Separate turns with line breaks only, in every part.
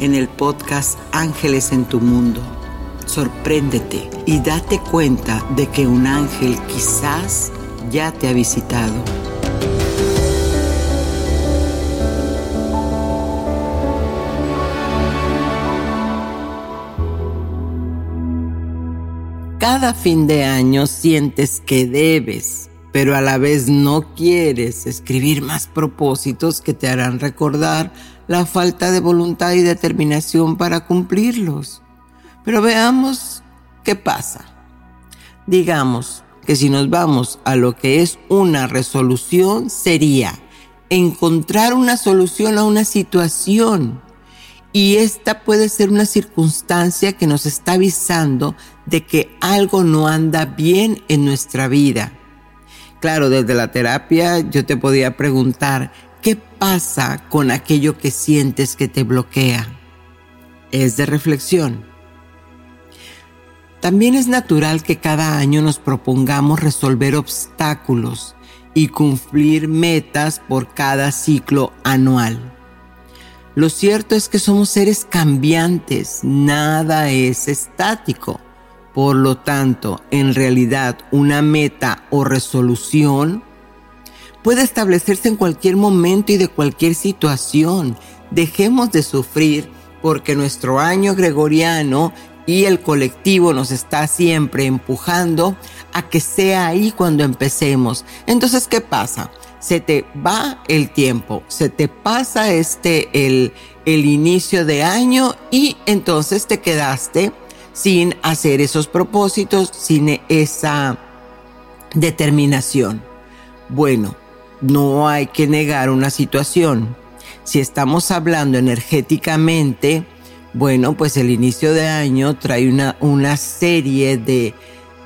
en el podcast Ángeles en tu Mundo. Sorpréndete y date cuenta de que un ángel quizás ya te ha visitado. Cada fin de año sientes que debes, pero a la vez no quieres escribir más propósitos que te harán recordar la falta de voluntad y determinación para cumplirlos. Pero veamos qué pasa. Digamos que si nos vamos a lo que es una resolución, sería encontrar una solución a una situación. Y esta puede ser una circunstancia que nos está avisando de que algo no anda bien en nuestra vida. Claro, desde la terapia yo te podía preguntar, ¿Qué pasa con aquello que sientes que te bloquea? Es de reflexión. También es natural que cada año nos propongamos resolver obstáculos y cumplir metas por cada ciclo anual. Lo cierto es que somos seres cambiantes, nada es estático. Por lo tanto, en realidad una meta o resolución puede establecerse en cualquier momento y de cualquier situación. Dejemos de sufrir porque nuestro año gregoriano y el colectivo nos está siempre empujando a que sea ahí cuando empecemos. Entonces, ¿qué pasa? Se te va el tiempo, se te pasa este, el, el inicio de año y entonces te quedaste sin hacer esos propósitos, sin esa determinación. Bueno, no hay que negar una situación. Si estamos hablando energéticamente, bueno, pues el inicio de año trae una, una serie de,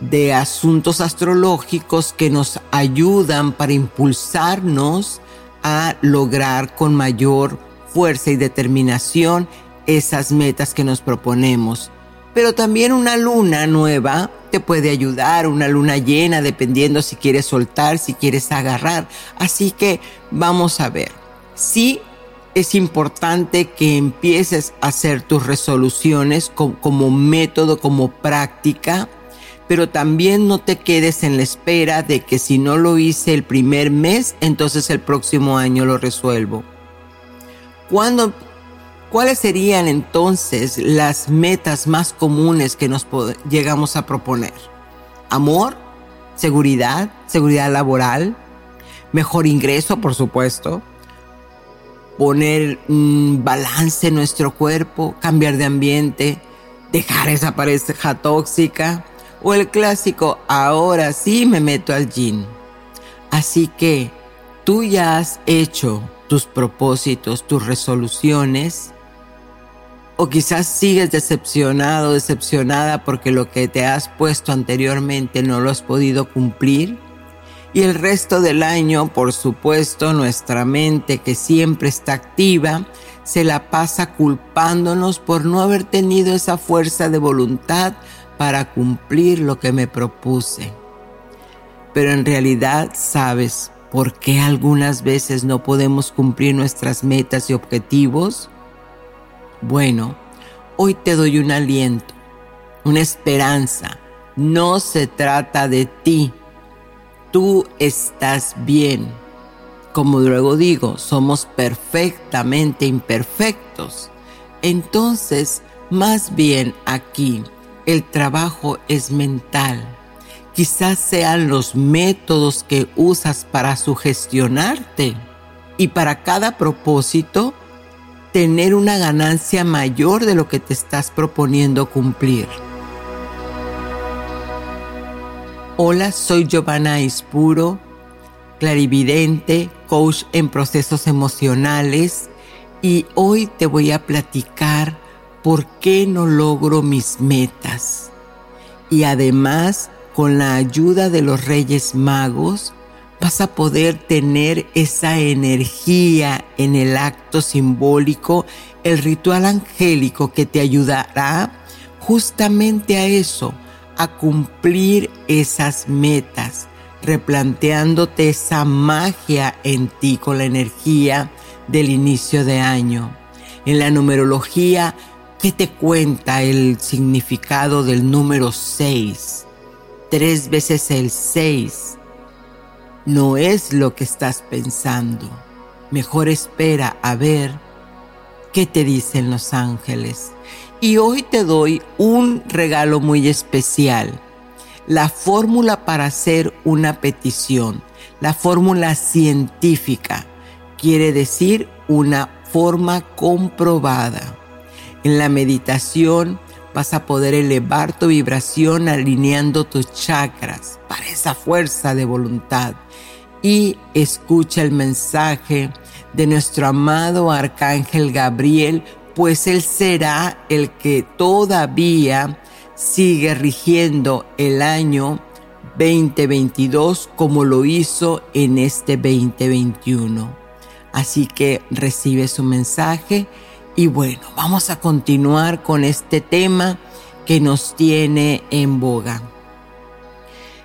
de asuntos astrológicos que nos ayudan para impulsarnos a lograr con mayor fuerza y determinación esas metas que nos proponemos. Pero también una luna nueva te puede ayudar, una luna llena, dependiendo si quieres soltar, si quieres agarrar. Así que vamos a ver. Sí es importante que empieces a hacer tus resoluciones como método, como práctica, pero también no te quedes en la espera de que si no lo hice el primer mes, entonces el próximo año lo resuelvo. Cuando ¿Cuáles serían entonces las metas más comunes que nos llegamos a proponer? Amor, seguridad, seguridad laboral, mejor ingreso, por supuesto, poner un balance en nuestro cuerpo, cambiar de ambiente, dejar esa pareja tóxica o el clásico, ahora sí me meto al gym. Así que tú ya has hecho tus propósitos, tus resoluciones o quizás sigues decepcionado, decepcionada porque lo que te has puesto anteriormente no lo has podido cumplir. Y el resto del año, por supuesto, nuestra mente que siempre está activa, se la pasa culpándonos por no haber tenido esa fuerza de voluntad para cumplir lo que me propuse. Pero en realidad sabes por qué algunas veces no podemos cumplir nuestras metas y objetivos? Bueno, hoy te doy un aliento, una esperanza. No se trata de ti. Tú estás bien. Como luego digo, somos perfectamente imperfectos. Entonces, más bien aquí, el trabajo es mental. Quizás sean los métodos que usas para sugestionarte y para cada propósito tener una ganancia mayor de lo que te estás proponiendo cumplir. Hola, soy Giovanna Ispuro, clarividente, coach en procesos emocionales y hoy te voy a platicar por qué no logro mis metas. Y además, con la ayuda de los Reyes Magos, vas a poder tener esa energía en el acto simbólico, el ritual angélico que te ayudará justamente a eso, a cumplir esas metas, replanteándote esa magia en ti con la energía del inicio de año. En la numerología, ¿qué te cuenta el significado del número 6? Tres veces el 6 no es lo que estás pensando. Mejor espera a ver qué te dicen los ángeles. Y hoy te doy un regalo muy especial. La fórmula para hacer una petición. La fórmula científica quiere decir una forma comprobada. En la meditación vas a poder elevar tu vibración alineando tus chakras para esa fuerza de voluntad. Y escucha el mensaje de nuestro amado Arcángel Gabriel, pues él será el que todavía sigue rigiendo el año 2022 como lo hizo en este 2021. Así que recibe su mensaje y bueno, vamos a continuar con este tema que nos tiene en boga.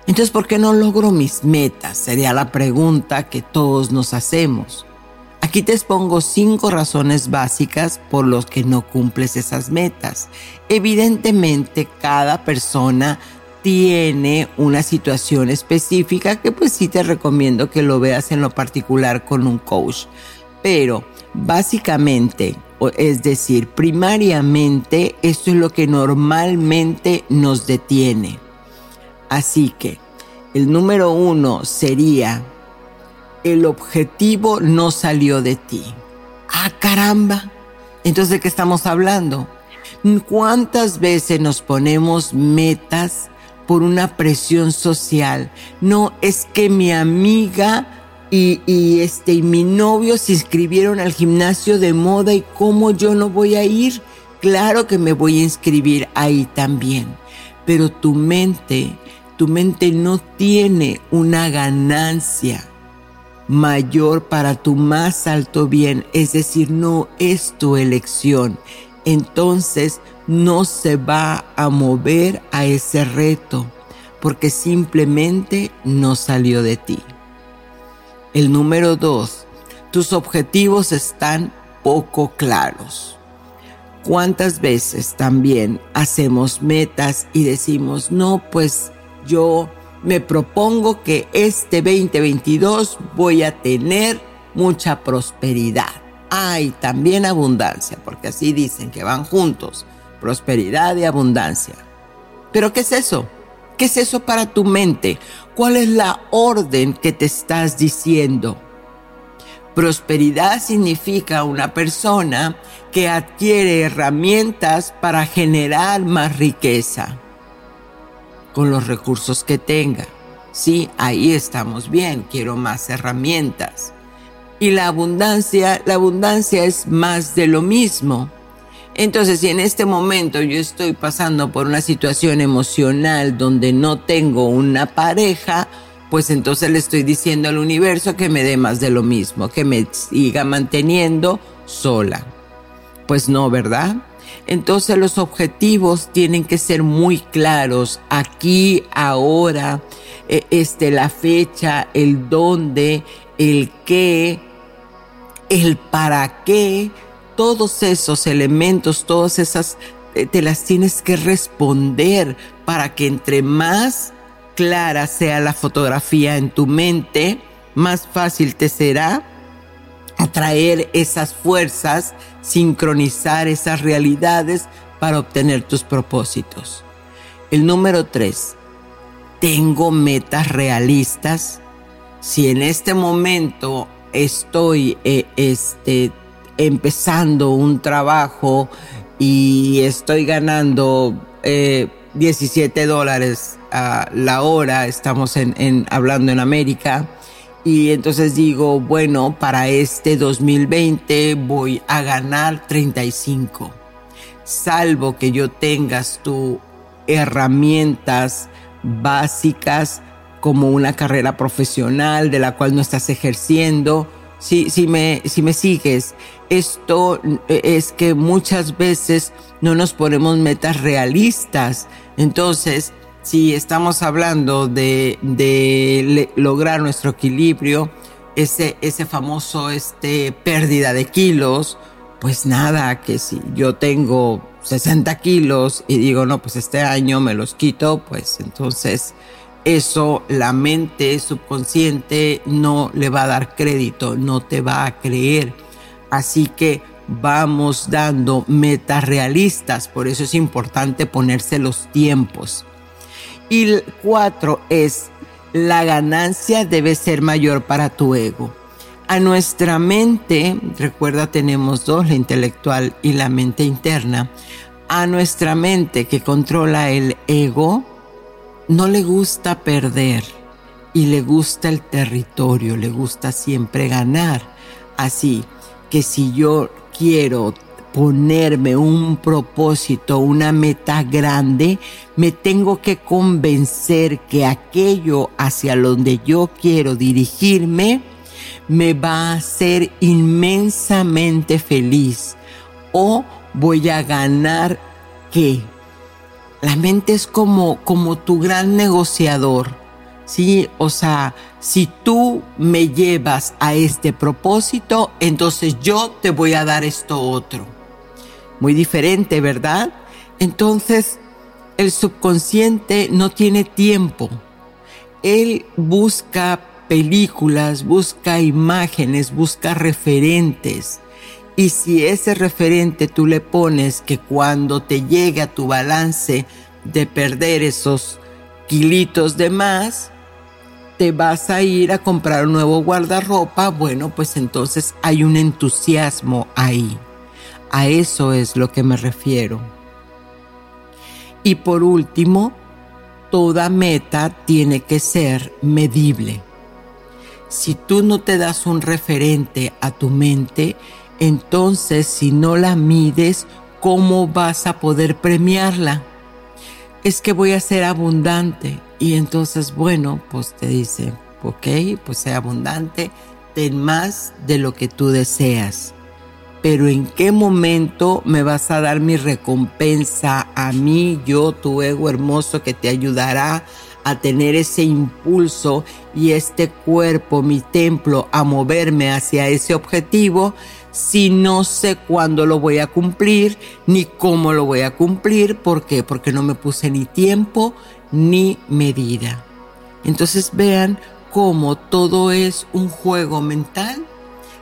Entonces, ¿por qué no logro mis metas? Sería la pregunta que todos nos hacemos. Aquí te expongo cinco razones básicas por las que no cumples esas metas. Evidentemente, cada persona tiene una situación específica que pues sí te recomiendo que lo veas en lo particular con un coach. Pero básicamente, es decir, primariamente, esto es lo que normalmente nos detiene. Así que el número uno sería, el objetivo no salió de ti. Ah, caramba. Entonces, ¿de qué estamos hablando? ¿Cuántas veces nos ponemos metas por una presión social. No, es que mi amiga y, y, este, y mi novio se inscribieron al gimnasio de moda y cómo yo no voy a ir. Claro que me voy a inscribir ahí también. Pero tu mente, tu mente no tiene una ganancia mayor para tu más alto bien. Es decir, no es tu elección. Entonces, no se va a mover a ese reto porque simplemente no salió de ti. El número dos, tus objetivos están poco claros. ¿Cuántas veces también hacemos metas y decimos, no, pues yo me propongo que este 2022 voy a tener mucha prosperidad? Hay también abundancia, porque así dicen que van juntos prosperidad y abundancia. Pero ¿qué es eso? ¿Qué es eso para tu mente? ¿Cuál es la orden que te estás diciendo? Prosperidad significa una persona que adquiere herramientas para generar más riqueza con los recursos que tenga. Sí, ahí estamos bien, quiero más herramientas. Y la abundancia, la abundancia es más de lo mismo. Entonces, si en este momento yo estoy pasando por una situación emocional donde no tengo una pareja, pues entonces le estoy diciendo al universo que me dé más de lo mismo, que me siga manteniendo sola. Pues no, ¿verdad? Entonces los objetivos tienen que ser muy claros, aquí, ahora, eh, este, la fecha, el dónde, el qué, el para qué, todos esos elementos, todas esas, eh, te las tienes que responder para que entre más clara sea la fotografía en tu mente, más fácil te será atraer esas fuerzas, sincronizar esas realidades para obtener tus propósitos. El número tres, tengo metas realistas. Si en este momento estoy eh, este, empezando un trabajo y estoy ganando 17 eh, dólares a la hora, estamos en, hablando en América, y entonces digo, bueno, para este 2020 voy a ganar 35. Salvo que yo tengas tu herramientas básicas como una carrera profesional de la cual no estás ejerciendo. Si, si, me, si me sigues, esto es que muchas veces no nos ponemos metas realistas. Entonces, si estamos hablando de, lograr nuestro equilibrio, ese, ese famoso este, pérdida de kilos, pues nada, que si yo tengo 60 kilos y digo, no, pues este año me los quito, pues entonces eso la mente subconsciente no le va a dar crédito, no te va a creer. Así que vamos dando metas realistas, por eso es importante ponerse los tiempos. Y cuatro es, la ganancia debe ser mayor para tu ego. A nuestra mente, recuerda tenemos dos, la intelectual y la mente interna, a nuestra mente que controla el ego, no le gusta perder y le gusta el territorio, le gusta siempre ganar. Así que si yo quiero ponerme un propósito, una meta grande, me tengo que convencer que aquello hacia donde yo quiero dirigirme me va a hacer inmensamente feliz o voy a ganar qué. La mente es como, como tu gran negociador, ¿sí? O sea, si tú me llevas a este propósito, entonces yo te voy a dar esto otro muy diferente, ¿verdad? Entonces, el subconsciente no tiene tiempo. Él busca películas, busca imágenes, busca referentes. Y si ese referente tú le pones que cuando te llegue a tu balance de perder esos kilitos de más, te vas a ir a comprar un nuevo guardarropa, bueno, pues entonces hay un entusiasmo ahí. A eso es lo que me refiero. Y por último, toda meta tiene que ser medible. Si tú no te das un referente a tu mente, entonces si no la mides, ¿cómo vas a poder premiarla? Es que voy a ser abundante. Y entonces, bueno, pues te dice, ok, pues sea abundante, ten más de lo que tú deseas pero en qué momento me vas a dar mi recompensa a mí, yo, tu ego hermoso que te ayudará a tener ese impulso y este cuerpo, mi templo, a moverme hacia ese objetivo, si no sé cuándo lo voy a cumplir, ni cómo lo voy a cumplir, ¿por qué? Porque no me puse ni tiempo ni medida. Entonces vean cómo todo es un juego mental.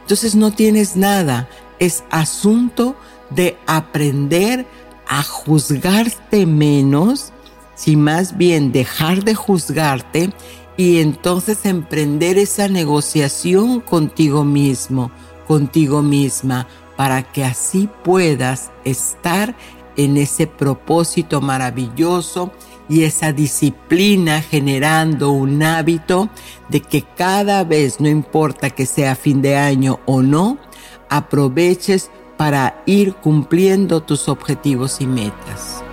Entonces no tienes nada, es asunto de aprender a juzgarte menos, si más bien dejar de juzgarte y entonces emprender esa negociación contigo mismo, contigo misma, para que así puedas estar en ese propósito maravilloso y esa disciplina generando un hábito de que cada vez, no importa que sea fin de año o no, aproveches para ir cumpliendo tus objetivos y metas.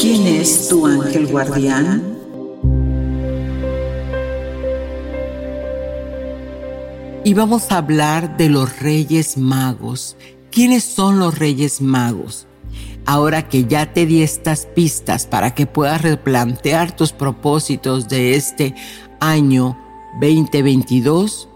¿Quién es tu ángel guardián?
Y vamos a hablar de los reyes magos. ¿Quiénes son los reyes magos? Ahora que ya te di estas pistas para que puedas replantear tus propósitos de este año 2022,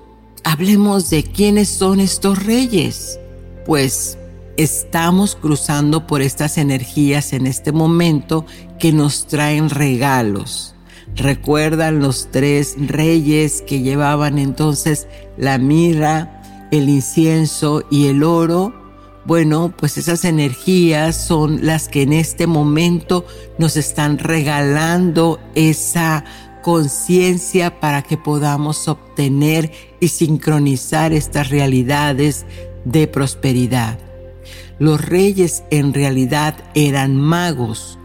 hablemos de quiénes son estos reyes. Pues estamos cruzando por estas energías en este momento que nos traen regalos. Recuerdan los tres reyes que llevaban entonces la mirra, el incienso y el oro. Bueno, pues esas energías son las que en este momento nos están regalando esa conciencia para que podamos obtener y sincronizar estas realidades de prosperidad. Los reyes en realidad eran magos,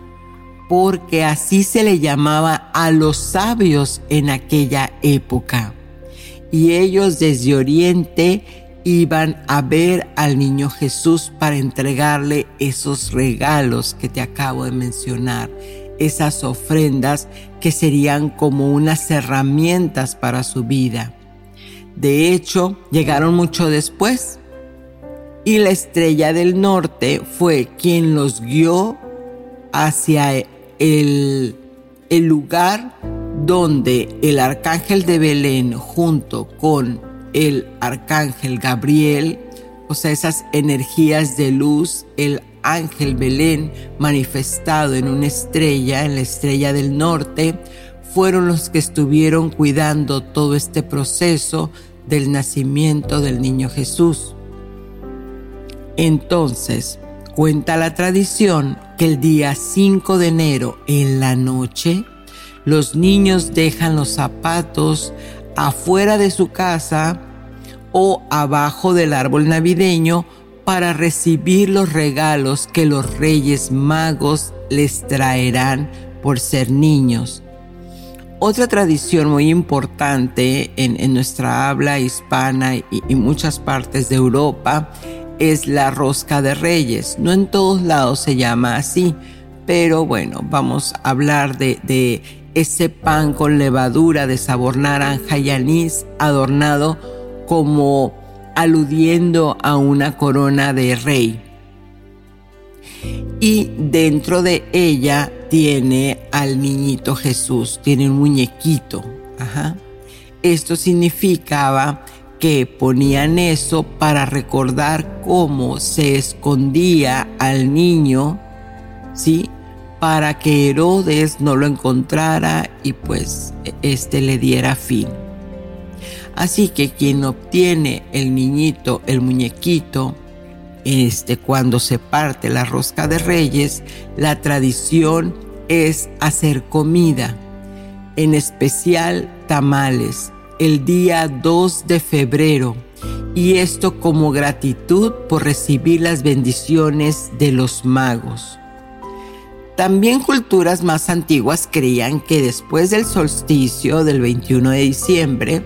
porque así se le llamaba a los sabios en aquella época. Y ellos desde Oriente iban a ver al niño Jesús para entregarle esos regalos que te acabo de mencionar, esas ofrendas que serían como unas herramientas para su vida. De hecho, llegaron mucho después y la estrella del norte fue quien los guió hacia el, lugar donde el arcángel de Belén junto con el arcángel Gabriel, o sea, esas energías de luz, el ángel Belén manifestado en una estrella, en la estrella del norte, fueron los que estuvieron cuidando todo este proceso del nacimiento del niño Jesús. Entonces, Cuenta la tradición que el día 5 de enero en la noche, los niños dejan los zapatos afuera de su casa o abajo del árbol navideño para recibir los regalos que los reyes magos les traerán por ser niños. Otra tradición muy importante en, nuestra habla hispana y, y muchas partes de Europa es la rosca de reyes. No en todos lados se llama así, pero bueno, vamos a hablar de, ese pan con levadura de sabor naranja y anís adornado como aludiendo a una corona de rey. Y dentro de ella tiene al niñito Jesús, tiene un muñequito. Esto significaba que ponían eso para recordar cómo se escondía al niño, ¿sí? Para que Herodes no lo encontrara y pues este le diera fin. Así que quien obtiene el niñito, el muñequito, este cuando se parte la rosca de reyes, la tradición es hacer comida, en especial tamales el día 2 de febrero y esto como gratitud por recibir las bendiciones de los magos. También culturas más antiguas creían que después del solsticio del 21 de diciembre,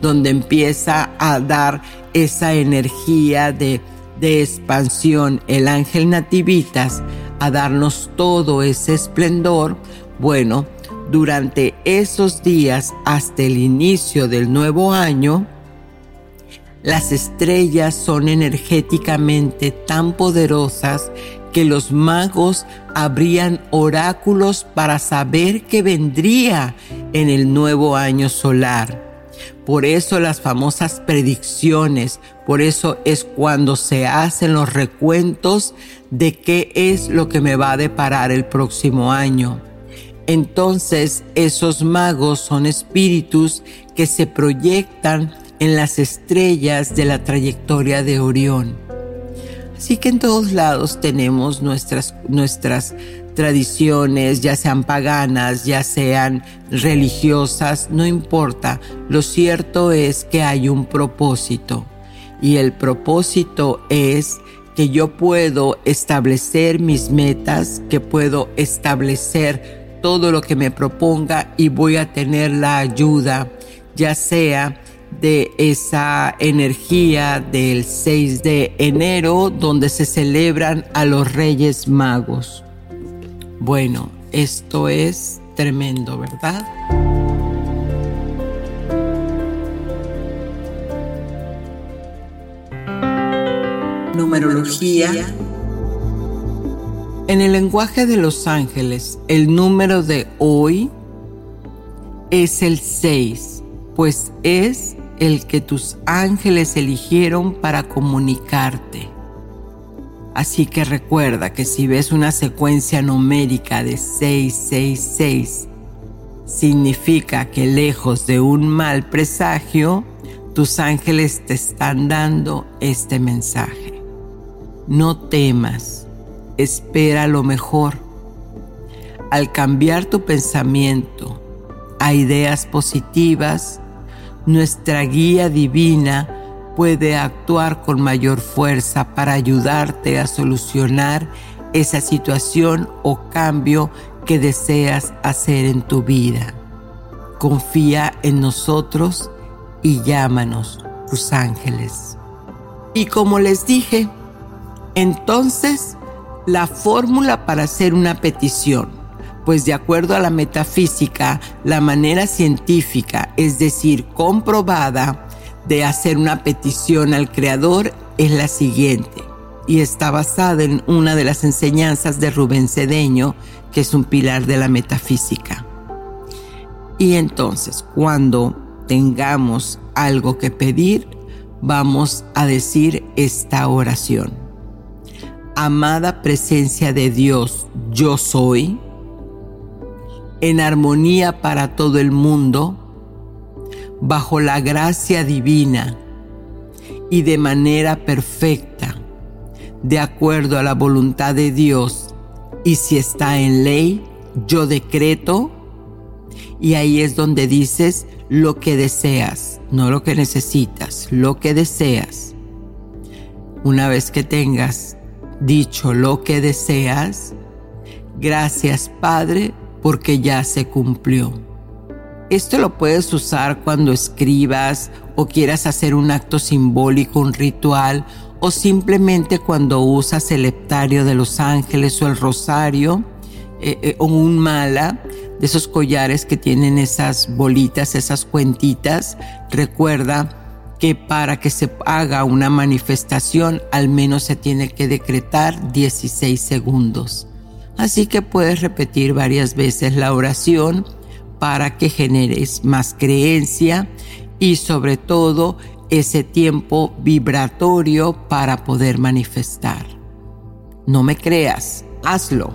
donde empieza a dar esa energía de, de expansión el ángel nativitas, a darnos todo ese esplendor, bueno, durante esos días hasta el inicio del nuevo año, las estrellas son energéticamente tan poderosas que los magos abrían oráculos para saber qué vendría en el nuevo año solar. Por eso las famosas predicciones, por eso es cuando se hacen los recuentos de qué es lo que me va a deparar el próximo año. Entonces esos magos son espíritus que se proyectan en las estrellas de la trayectoria de Orión. Así que en todos lados tenemos nuestras, nuestras tradiciones, ya sean paganas, ya sean religiosas, no importa. Lo cierto es que hay un propósito y el propósito es que yo puedo establecer mis metas, que puedo establecer todo lo que me proponga y voy a tener la ayuda, ya sea de esa energía del 6 de enero donde se celebran a los Reyes Magos. Bueno, esto es tremendo, ¿verdad? numerología. En el lenguaje de los ángeles, el número de hoy es el 6, pues es el que tus ángeles eligieron para comunicarte. Así que recuerda que si ves una secuencia numérica de 666, significa que lejos de un mal presagio, tus ángeles te están dando este mensaje. No temas, espera lo mejor. Al cambiar tu pensamiento a ideas positivas, nuestra guía divina puede actuar con mayor fuerza para ayudarte a solucionar esa situación o cambio que deseas hacer en tu vida. Confía en nosotros y llámanos tus ángeles. Y como les dije, entonces la fórmula para hacer una petición, pues de acuerdo a la metafísica, la manera científica, es decir, comprobada, de hacer una petición al Creador es la siguiente y está basada en una de las enseñanzas de Rubén Cedeño, que es un pilar de la metafísica. Y entonces, cuando tengamos algo que pedir, vamos a decir esta oración. Amada presencia de Dios, yo soy, en armonía para todo el mundo, bajo la gracia divina y de manera perfecta, de acuerdo a la voluntad de Dios, y si está en ley, yo decreto, y ahí es donde dices lo que deseas, no lo que necesitas, lo que deseas. Una vez que tengas dicho lo que deseas, gracias Padre, porque ya se cumplió. Esto lo puedes usar cuando escribas o quieras hacer un acto simbólico, un ritual, o simplemente cuando usas el heptario de los ángeles o el rosario eh, eh, o un mala de esos collares que tienen esas bolitas, esas cuentitas. Recuerda que para que se haga una manifestación al menos se tiene que decretar 16 segundos. Así que puedes repetir varias veces la oración para que generes más creencia y sobre todo ese tiempo vibratorio para poder manifestar. No me creas, hazlo.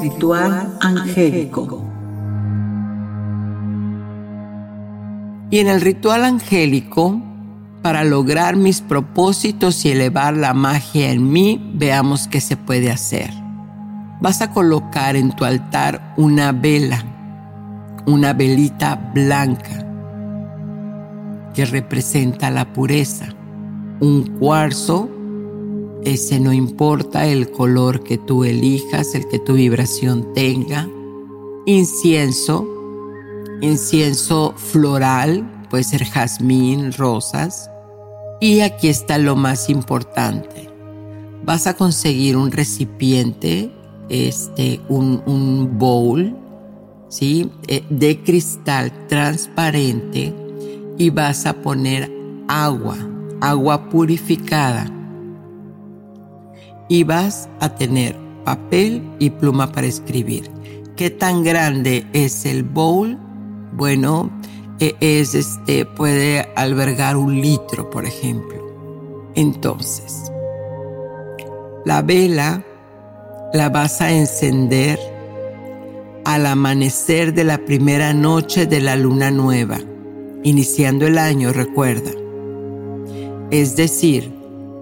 Ritual angélico. Y en el ritual angélico para lograr mis propósitos y elevar la magia en mí, veamos qué se puede hacer. Vas a colocar en tu altar una vela, una velita blanca que representa la pureza. Un cuarzo, ese no importa el color que tú elijas, el que tu vibración tenga. Incienso, incienso floral, puede ser jazmín, rosas y aquí está lo más importante. Vas a conseguir un recipiente, este, un, bowl, ¿sí? Eh, de cristal transparente y vas a poner agua, agua purificada. Y vas a tener papel y pluma para escribir. ¿Qué tan grande es el bowl? Bueno, e, es este, puede albergar un litro, por ejemplo. Entonces, la vela la vas a encender al amanecer de la primera noche de la luna nueva, iniciando el año, recuerda. Es decir,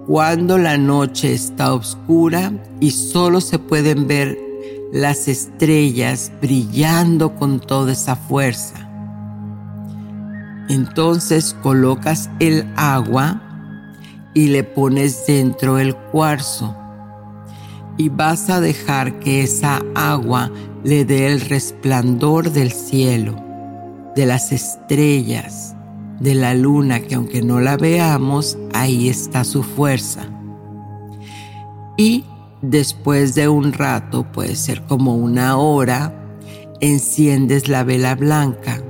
cuando la noche está oscura y solo se pueden ver las estrellas brillando con toda esa fuerza entonces colocas el agua y le pones dentro el cuarzo y vas a dejar que esa agua le dé el resplandor del cielo, de las estrellas, de la luna, que aunque no la veamos, ahí está su fuerza. Y después de un rato, puede ser como una hora, enciendes la vela blanca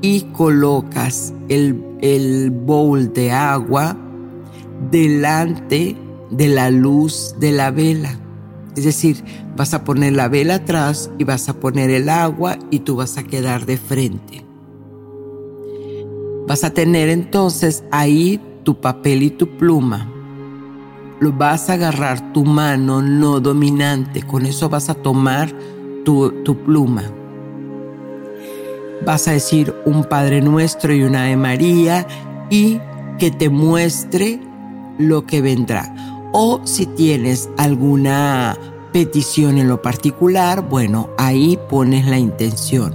y colocas el, el bowl de agua delante de la luz de la vela. Es decir, vas a poner la vela atrás y vas a poner el agua y tú vas a quedar de frente. Vas a tener entonces ahí tu papel y tu pluma. Lo vas a agarrar tu mano no dominante. Con eso vas a tomar tu, tu pluma. Vas a decir un Padre Nuestro y una de María y que te muestre lo que vendrá. O si tienes alguna petición en lo particular, bueno, ahí pones la intención.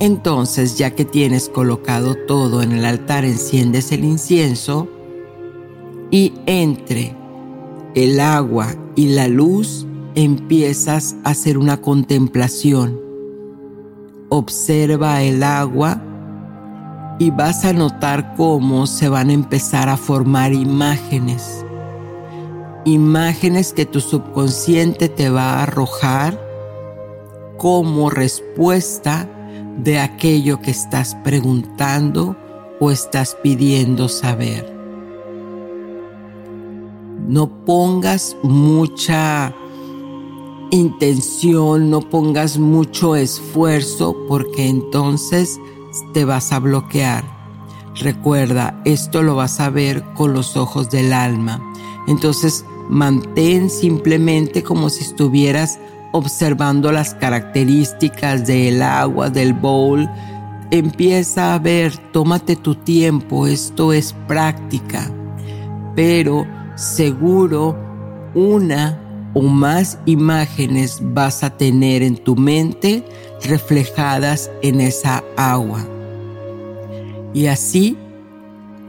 Entonces, ya que tienes colocado todo en el altar, enciendes el incienso y entre el agua y la luz empiezas a hacer una contemplación. Observa el agua y vas a notar cómo se van a empezar a formar imágenes imágenes que tu subconsciente te va a arrojar como respuesta de aquello que estás preguntando o estás pidiendo saber. No pongas mucha intención, no pongas mucho esfuerzo porque entonces te vas a bloquear. Recuerda, esto lo vas a ver con los ojos del alma. Entonces, Mantén simplemente como si estuvieras observando las características del agua, del bowl. Empieza a ver, tómate tu tiempo, esto es práctica, pero seguro una o más imágenes vas a tener en tu mente reflejadas en esa agua. Y así,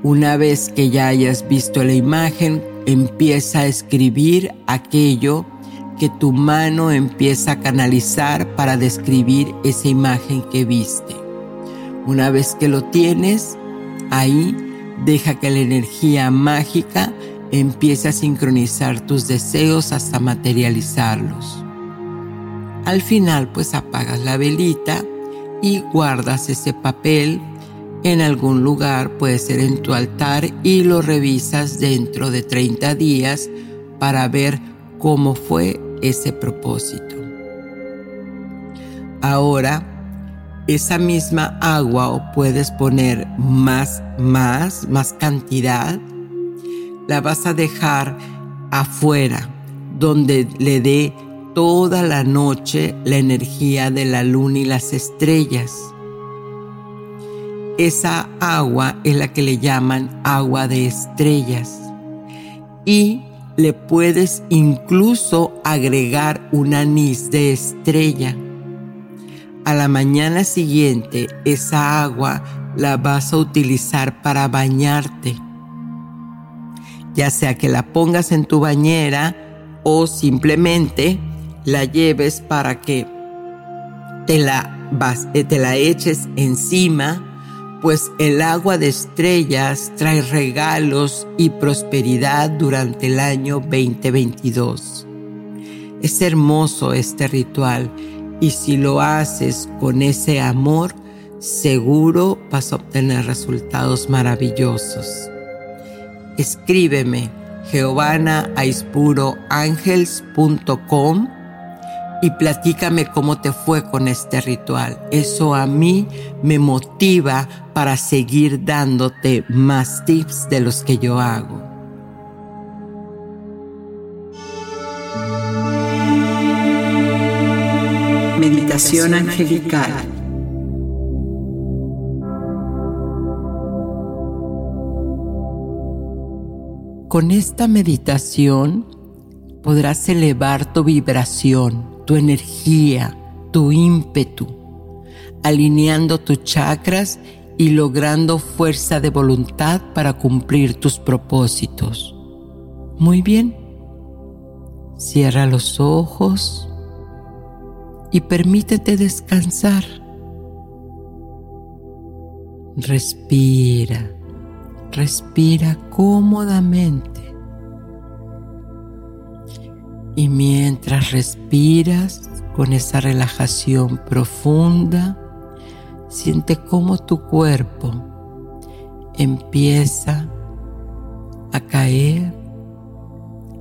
una vez que ya hayas visto la imagen, empieza a escribir aquello que tu mano empieza a canalizar para describir esa imagen que viste. Una vez que lo tienes, ahí deja que la energía mágica empiece a sincronizar tus deseos hasta materializarlos. Al final pues apagas la velita y guardas ese papel en algún lugar, puede ser en tu altar, y lo revisas dentro de 30 días para ver cómo fue ese propósito. Ahora, esa misma agua o puedes poner más, más, más cantidad, la vas a dejar afuera, donde le dé toda la noche la energía de la luna y las estrellas esa agua es la que le llaman agua de estrellas. Y le puedes incluso agregar un anís de estrella. A la mañana siguiente esa agua la vas a utilizar para bañarte. Ya sea que la pongas en tu bañera o simplemente la lleves para que te la, vas, eh, te la eches encima pues el agua de estrellas trae regalos y prosperidad durante el año 2022. Es hermoso este ritual y si lo haces con ese amor, seguro vas a obtener resultados maravillosos. Escríbeme giovannaaispuro.angels.com y platícame cómo te fue con este ritual. Eso a mí me motiva para seguir dándote más tips de los que yo hago.
Meditación angelical.
Con esta meditación podrás elevar tu vibración tu energía, tu ímpetu, alineando tus chakras y logrando fuerza de voluntad para cumplir tus propósitos. Muy bien. Cierra los ojos y permítete descansar. Respira, respira cómodamente. Y mientras respiras con esa relajación profunda, Siente cómo tu cuerpo empieza a caer,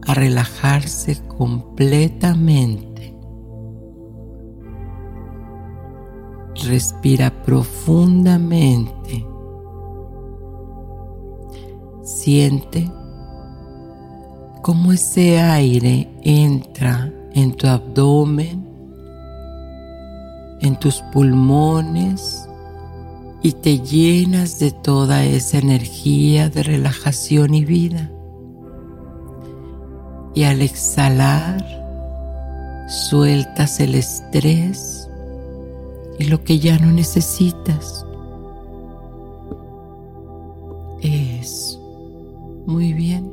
a relajarse completamente. Respira profundamente. Siente cómo ese aire entra en tu abdomen, en tus pulmones y te llenas de toda esa energía de relajación y vida. Y al exhalar, sueltas el estrés y lo que ya no necesitas. Muy bien.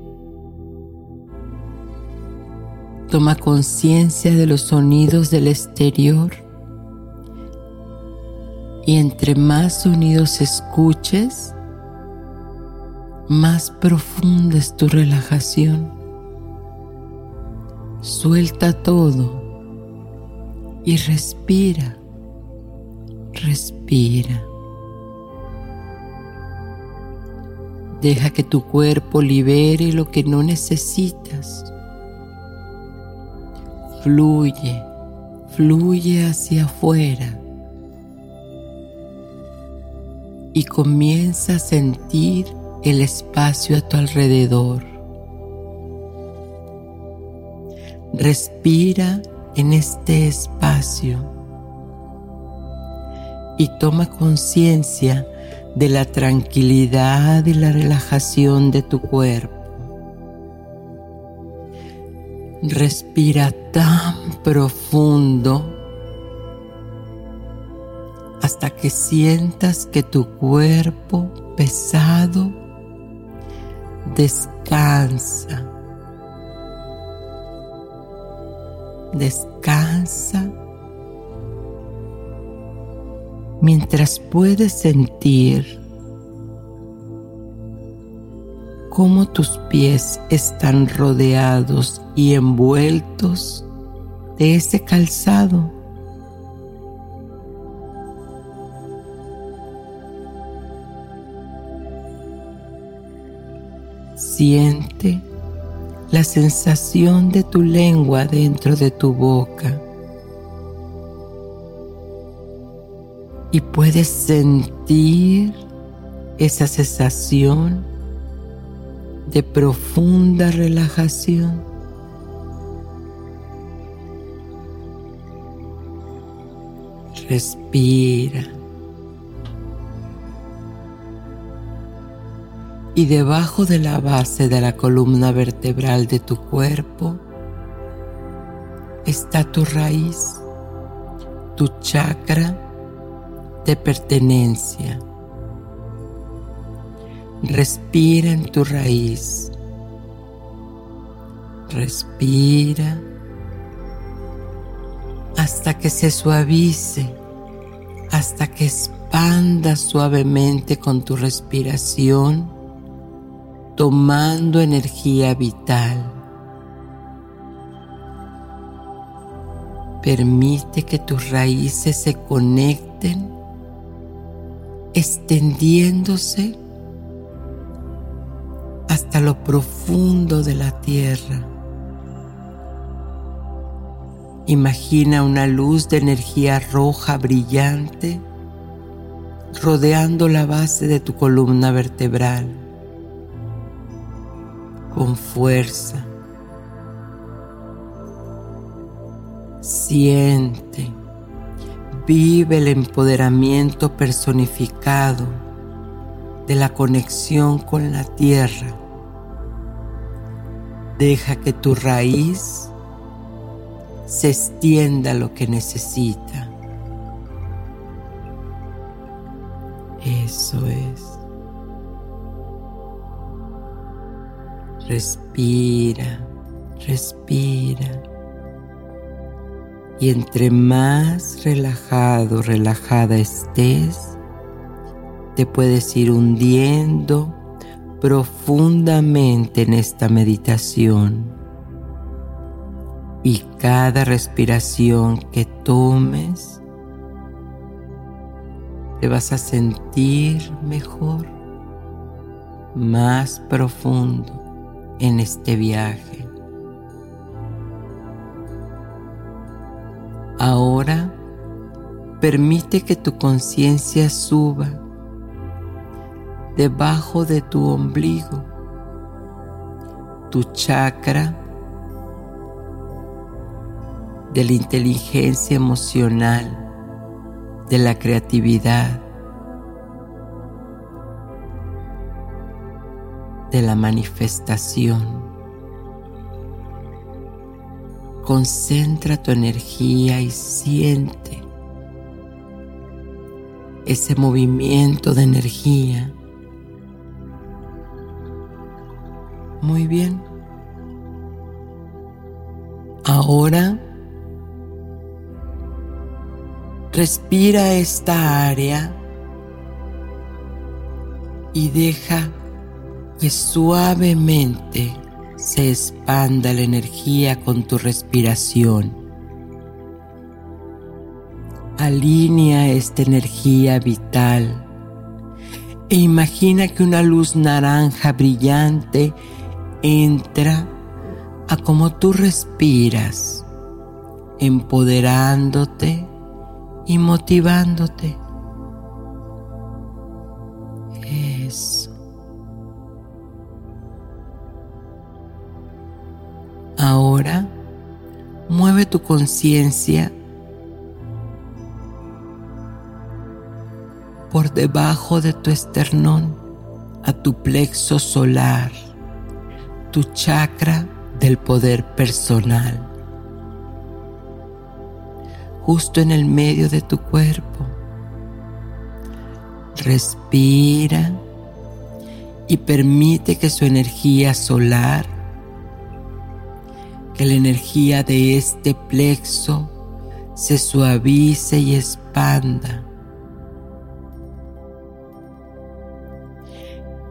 Toma conciencia de los sonidos del exterior y entre más sonidos escuches, más profunda es tu relajación. Suelta todo y respira, respira. Deja que tu cuerpo libere lo que no necesitas. Fluye, fluye hacia afuera y comienza a sentir el espacio a tu alrededor. Respira en este espacio y toma conciencia de la tranquilidad y la relajación de tu cuerpo. Respira tan profundo hasta que sientas que tu cuerpo pesado descansa. Descansa mientras puedes sentir cómo tus pies están rodeados y envueltos de ese calzado. Siente la sensación de tu lengua dentro de tu boca. Y puedes sentir esa sensación de profunda relajación. Respira. y debajo de la base de la columna vertebral de tu cuerpo está tu raíz, tu chakra de pertenencia. Respira en tu raíz. Respira hasta que se suavice, hasta que expanda suavemente con tu respiración tomando energía vital. Permite que tus raíces se conecten, extendiéndose hasta lo profundo de la tierra. Imagina una luz de energía roja brillante rodeando la base de tu columna vertebral con fuerza. Siente, vive el empoderamiento personificado de la conexión con la tierra. Deja que tu raíz se extienda lo que necesita. Eso es. Respira, respira. Y entre más relajado, relajada estés, te puedes ir hundiendo profundamente en esta meditación. Y cada respiración que tomes, te vas a sentir mejor, más profundo en este viaje. Ahora permite que tu conciencia suba debajo de tu ombligo, tu chakra de la inteligencia emocional, de la creatividad, de la manifestación. Concentra tu energía y siente ese movimiento de energía. Muy bien. Ahora respira esta área y deja que suavemente se expanda la energía con tu respiración. Alinea esta energía vital e imagina que una luz naranja brillante entra a como tú respiras, empoderándote y motivándote. Eso. Ahora mueve tu conciencia por debajo de tu esternón a tu plexo solar, tu chakra del poder personal, justo en el medio de tu cuerpo. Respira y permite que su energía solar que la energía de este plexo se suavice y expanda.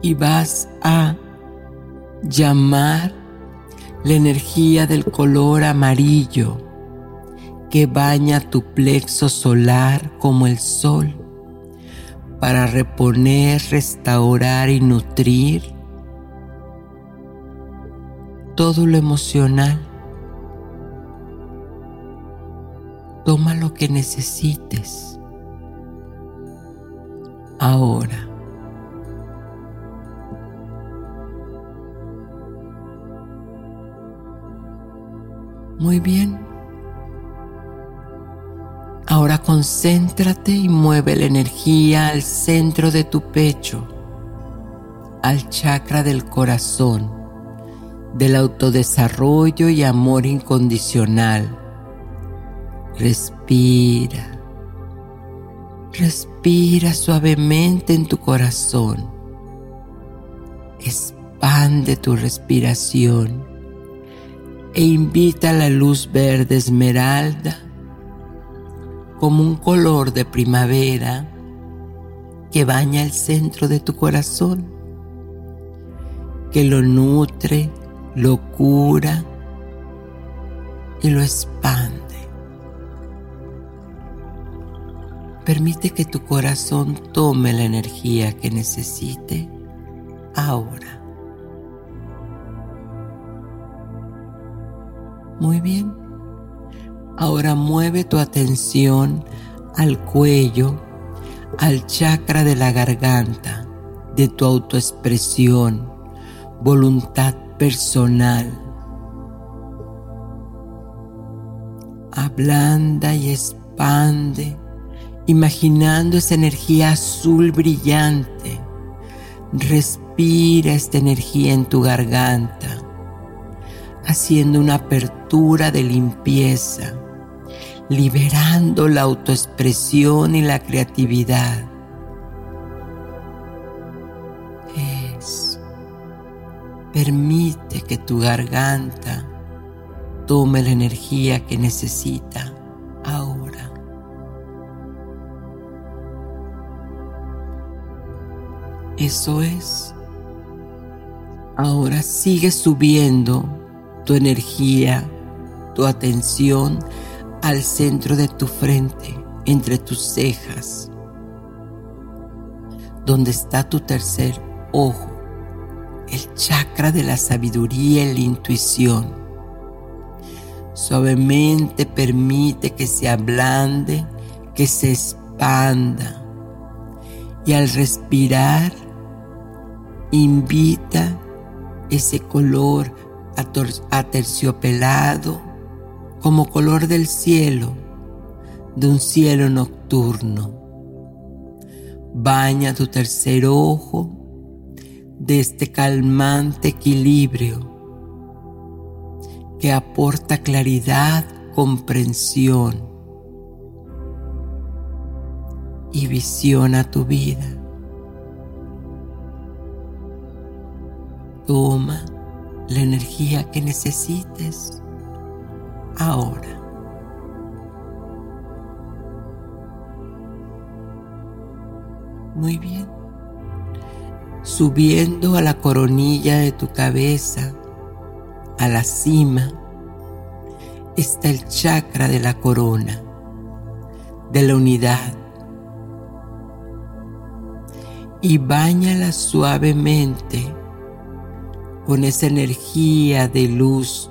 Y vas a llamar la energía del color amarillo que baña tu plexo solar como el sol para reponer, restaurar y nutrir todo lo emocional Toma lo que necesites. Ahora. Muy bien. Ahora concéntrate y mueve la energía al centro de tu pecho, al chakra del corazón, del autodesarrollo y amor incondicional Respira. Respira suavemente en tu corazón. Expande tu respiración e invita a la luz verde esmeralda como un color de primavera que baña el centro de tu corazón, que lo nutre, lo cura y lo expande. Permite que tu corazón tome la energía que necesite ahora. Muy bien. Ahora mueve tu atención al cuello, al chakra de la garganta, de tu autoexpresión, voluntad personal. Ablanda y expande imaginando esa energía azul brillante. Respira esta energía en tu garganta, haciendo una apertura de limpieza, liberando la autoexpresión y la creatividad. Eso. Permite que tu garganta tome la energía que necesita Eso es. Ahora sigue subiendo tu energía, tu atención al centro de tu frente, entre tus cejas. donde está tu tercer ojo, el chakra de la sabiduría y la intuición. Suavemente permite que se ablande, que se expanda. Y al respirar, invita ese color aterciopelado como color del cielo, de un cielo nocturno. Baña tu tercer ojo de este calmante equilibrio que aporta claridad, comprensión y visión a tu vida. Toma la energía que necesites ahora. Muy bien. Subiendo a la coronilla de tu cabeza, a la cima, está el chakra de la corona, de la unidad. Y bañala suavemente con esa energía de luz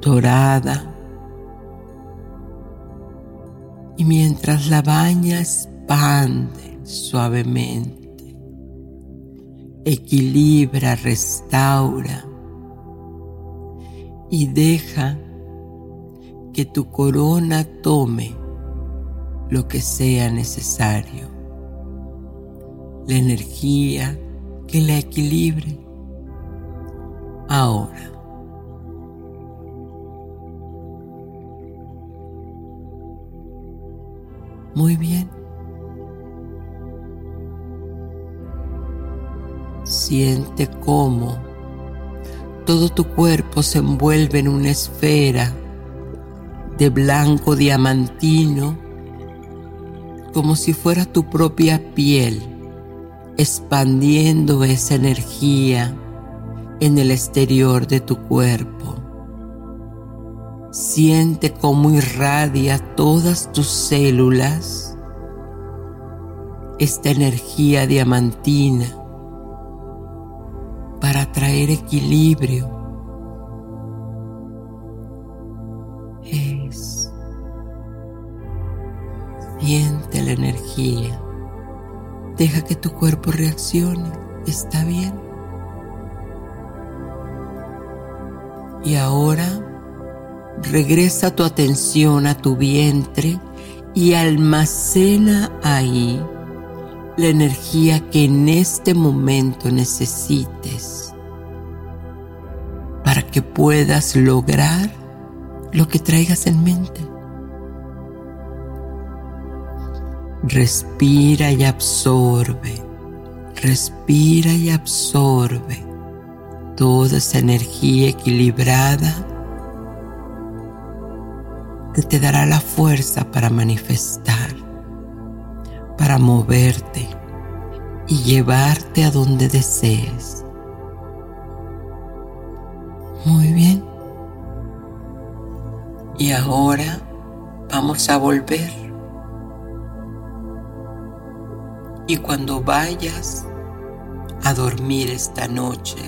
dorada. Y mientras la baña expande suavemente, equilibra, restaura y deja que tu corona tome lo que sea necesario, la energía que la equilibre ahora. Muy bien. Siente cómo todo tu cuerpo se envuelve en una esfera de blanco diamantino, como si fuera tu propia piel, expandiendo esa energía en el exterior de tu cuerpo. Siente cómo irradia todas tus células esta energía diamantina para traer equilibrio. Es. Siente la energía. Deja que tu cuerpo reaccione. ¿Está bien? Y ahora regresa tu atención a tu vientre y almacena ahí la energía que en este momento necesites para que puedas lograr lo que traigas en mente. Respira y absorbe, respira y absorbe toda esa energía equilibrada que te dará la fuerza para manifestar, para moverte y llevarte a donde desees. Muy bien. Y ahora vamos a volver. Y cuando vayas a dormir esta noche,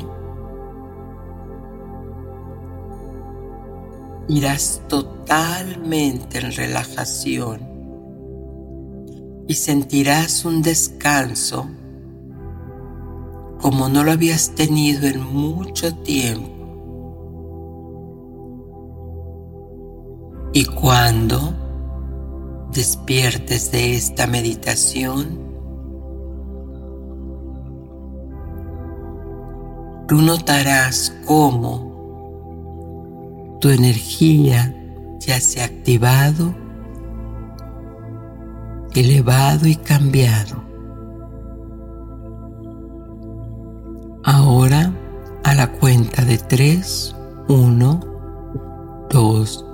irás totalmente en relajación y sentirás un descanso como no lo habías tenido en mucho tiempo. Y cuando despiertes de esta meditación, tú notarás cómo tu energía ya se ha activado, elevado y cambiado. Ahora a la cuenta de tres, uno, dos,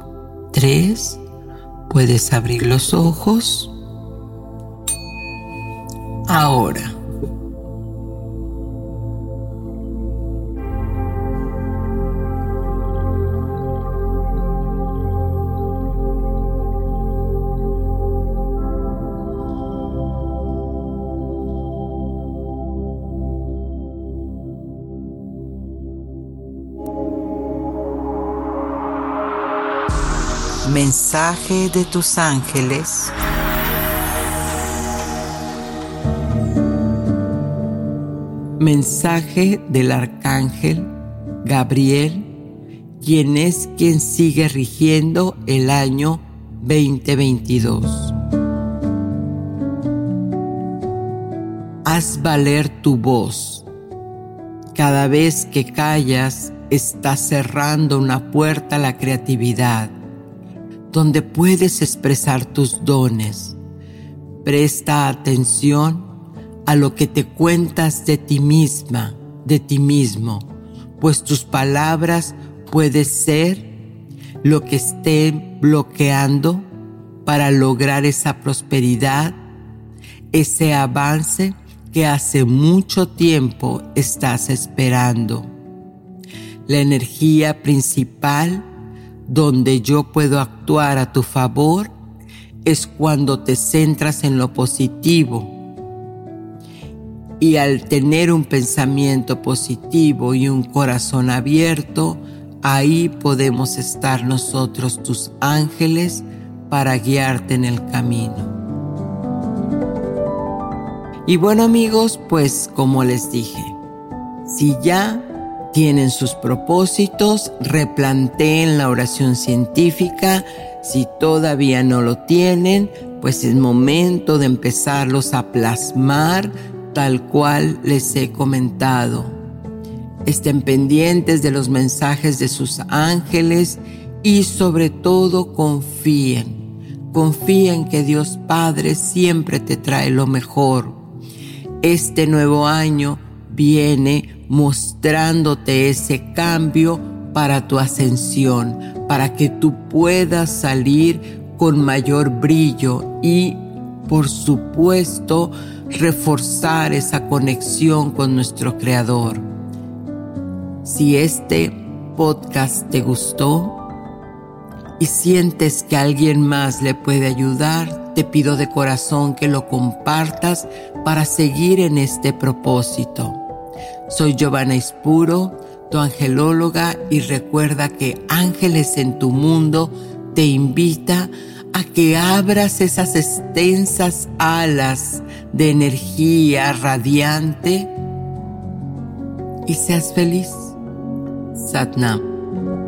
tres, puedes abrir los ojos. Ahora.
Mensaje de tus ángeles.
Mensaje del arcángel Gabriel, quien es quien sigue rigiendo el año 2022. Haz valer tu voz. Cada vez que callas, estás cerrando una puerta a la creatividad, donde puedes expresar tus dones. Presta atención a lo que te cuentas de ti misma, de ti mismo, pues tus palabras pueden ser lo que esté bloqueando para lograr esa prosperidad, ese avance que hace mucho tiempo estás esperando. La energía principal donde yo puedo actuar a tu favor es cuando te centras en lo positivo. Y al tener un pensamiento positivo y un corazón abierto, ahí podemos estar nosotros, tus ángeles, para guiarte en el camino. Y bueno amigos, pues como les dije, si ya tienen sus propósitos, replanteen la oración científica. Si todavía no lo tienen, pues es momento de empezarlos a plasmar tal cual les he comentado. Estén pendientes de los mensajes de sus ángeles y sobre todo confíen. Confíen que Dios Padre siempre te trae lo mejor. Este nuevo año viene mostrándote ese cambio para tu ascensión, para que tú puedas salir con mayor brillo y, por supuesto, reforzar esa conexión con nuestro Creador. Si este podcast te gustó y sientes que alguien más le puede ayudar, te pido de corazón que lo compartas para seguir en este propósito. Soy Giovanna Ispuro, tu angelóloga, y recuerda que Ángeles en tu mundo te invita a que abras esas extensas alas de energía radiante y seas feliz. Satnam.